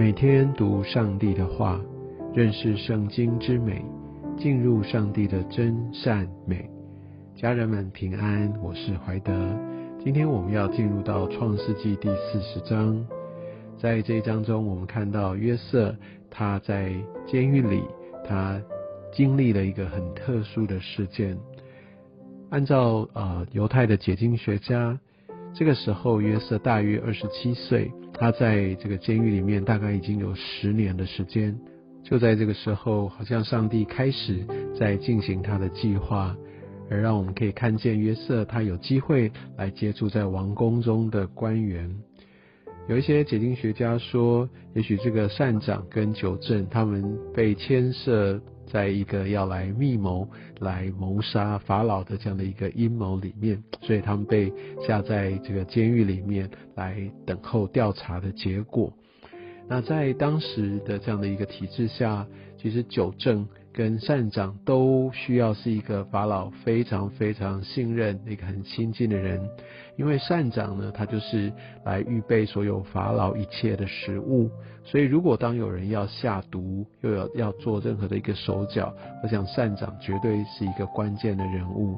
每天读上帝的话，认识圣经之美，进入上帝的真善美。家人们平安，我是怀德。今天我们要进入到创世纪第四十章，在这一章中，我们看到约瑟他在监狱里，他经历了一个很特殊的事件。按照呃犹太的解经学家，这个时候约瑟大约二十七岁。他在这个监狱里面大概已经有十年的时间，就在这个时候，好像上帝开始在进行他的计划，而让我们可以看见约瑟他有机会来接触在王宫中的官员。有一些解经学家说，也许这个善长跟九正他们被牵涉。在一个要来密谋、来谋杀法老的这样的一个阴谋里面，所以他们被下在这个监狱里面来等候调查的结果。那在当时的这样的一个体制下，其实九正。跟善长都需要是一个法老非常非常信任、一个很亲近的人，因为善长呢，他就是来预备所有法老一切的食物，所以如果当有人要下毒，又要要做任何的一个手脚，我想善长绝对是一个关键的人物。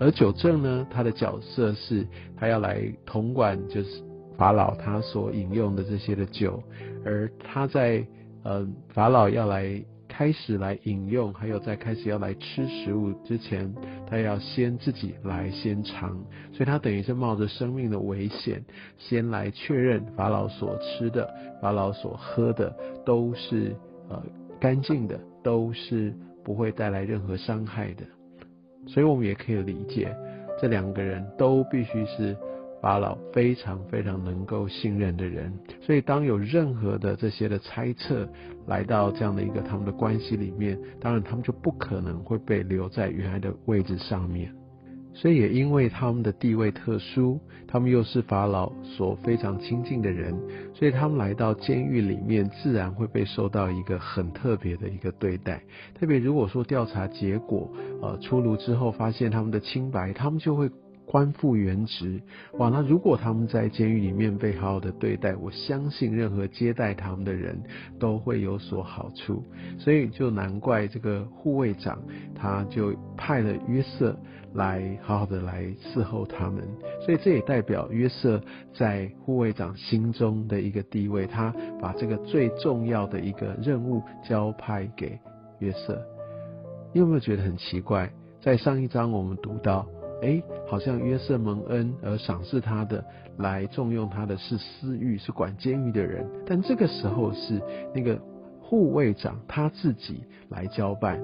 而九正呢，他的角色是他要来统管，就是法老他所饮用的这些的酒，而他在呃法老要来。开始来饮用，还有在开始要来吃食物之前，他要先自己来先尝，所以他等于是冒着生命的危险，先来确认法老所吃的、法老所喝的都是呃干净的，都是不会带来任何伤害的。所以我们也可以理解，这两个人都必须是。法老非常非常能够信任的人，所以当有任何的这些的猜测来到这样的一个他们的关系里面，当然他们就不可能会被留在原来的位置上面。所以也因为他们的地位特殊，他们又是法老所非常亲近的人，所以他们来到监狱里面，自然会被受到一个很特别的一个对待。特别如果说调查结果呃出炉之后，发现他们的清白，他们就会。官复原职，哇！那如果他们在监狱里面被好好的对待，我相信任何接待他们的人都会有所好处。所以就难怪这个护卫长他就派了约瑟来好好的来伺候他们。所以这也代表约瑟在护卫长心中的一个地位，他把这个最重要的一个任务交派给约瑟。你有没有觉得很奇怪？在上一章我们读到。哎，好像约瑟蒙恩而赏识他的，来重用他的是私欲，是管监狱的人。但这个时候是那个护卫长他自己来交办。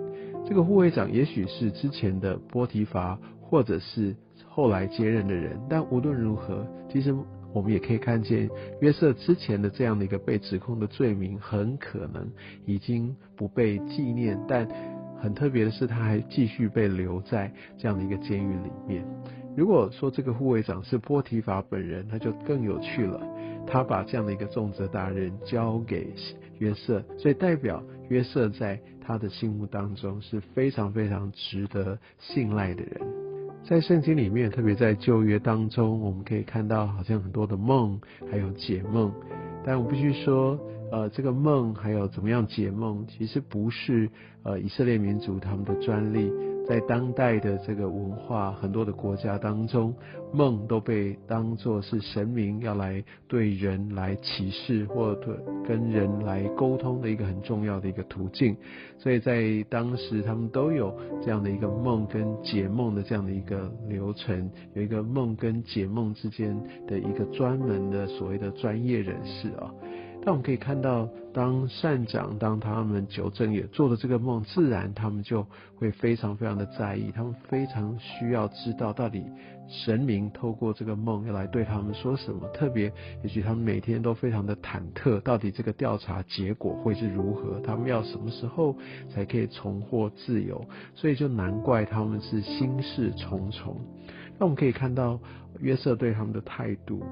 这个护卫长也许是之前的波提乏，或者是后来接任的人。但无论如何，其实我们也可以看见约瑟之前的这样的一个被指控的罪名，很可能已经不被纪念。但很特别的是，他还继续被留在这样的一个监狱里面。如果说这个护卫长是波提法本人，那就更有趣了。他把这样的一个重责大人交给约瑟，所以代表约瑟在他的心目当中是非常非常值得信赖的人。在圣经里面，特别在旧约当中，我们可以看到好像很多的梦，还有解梦。但我必须说。呃，这个梦还有怎么样解梦，其实不是呃以色列民族他们的专利，在当代的这个文化很多的国家当中，梦都被当作是神明要来对人来启示或者跟人来沟通的一个很重要的一个途径，所以在当时他们都有这样的一个梦跟解梦的这样的一个流程，有一个梦跟解梦之间的一个专门的所谓的专业人士啊。但我们可以看到，当善长当他们九正也做了这个梦，自然他们就会非常非常的在意，他们非常需要知道到底神明透过这个梦要来对他们说什么。特别，也许他们每天都非常的忐忑，到底这个调查结果会是如何？他们要什么时候才可以重获自由？所以就难怪他们是心事重重。那我们可以看到约瑟对他们的态度，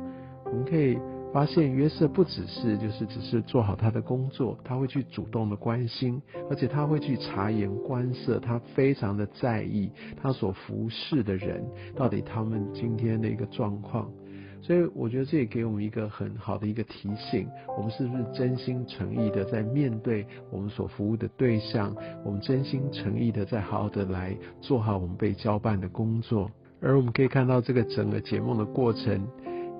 我们可以。发现约瑟不只是就是只是做好他的工作，他会去主动的关心，而且他会去察言观色，他非常的在意他所服侍的人到底他们今天的一个状况。所以我觉得这也给我们一个很好的一个提醒：我们是不是真心诚意的在面对我们所服务的对象？我们真心诚意的在好好的来做好我们被交办的工作。而我们可以看到这个整个解梦的过程，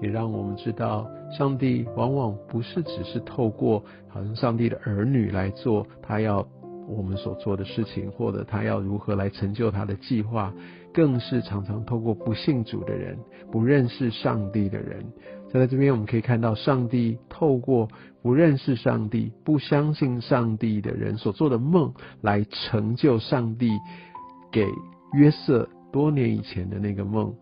也让我们知道，上帝往往不是只是透过好像上帝的儿女来做他要我们所做的事情，或者他要如何来成就他的计划。更是常常透过不信主的人、不认识上帝的人，在这边我们可以看到，上帝透过不认识上帝、不相信上帝的人所做的梦，来成就上帝给约瑟多年以前的那个梦。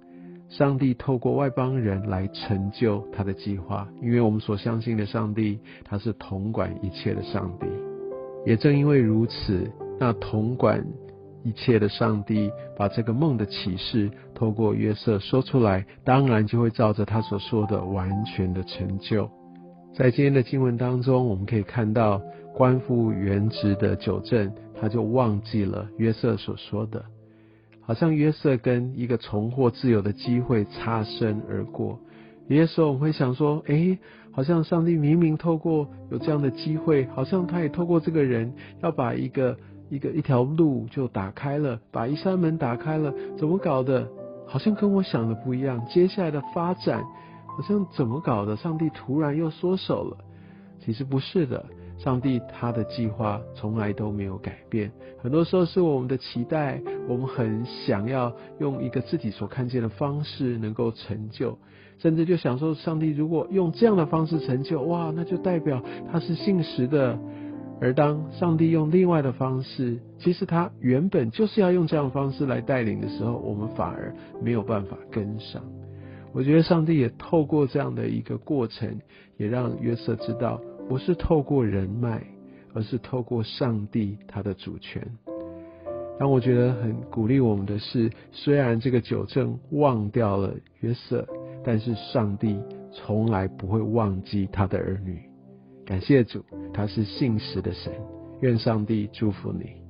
上帝透过外邦人来成就他的计划，因为我们所相信的上帝，他是统管一切的上帝。也正因为如此，那统管。一切的上帝把这个梦的启示透过约瑟说出来，当然就会照着他所说的完全的成就。在今天的经文当中，我们可以看到官复原职的九正，他就忘记了约瑟所说的，好像约瑟跟一个重获自由的机会擦身而过。有些时候我们会想说，诶，好像上帝明明透过有这样的机会，好像他也透过这个人要把一个。一个一条路就打开了，把一扇门打开了，怎么搞的？好像跟我想的不一样。接下来的发展，好像怎么搞的？上帝突然又缩手了。其实不是的，上帝他的计划从来都没有改变。很多时候是我们的期待，我们很想要用一个自己所看见的方式能够成就，甚至就想说，上帝如果用这样的方式成就，哇，那就代表他是信实的。而当上帝用另外的方式，其实他原本就是要用这样的方式来带领的时候，我们反而没有办法跟上。我觉得上帝也透过这样的一个过程，也让约瑟知道，不是透过人脉，而是透过上帝他的主权。让我觉得很鼓励我们的是，虽然这个九正忘掉了约瑟，但是上帝从来不会忘记他的儿女。感谢主，他是信实的神。愿上帝祝福你。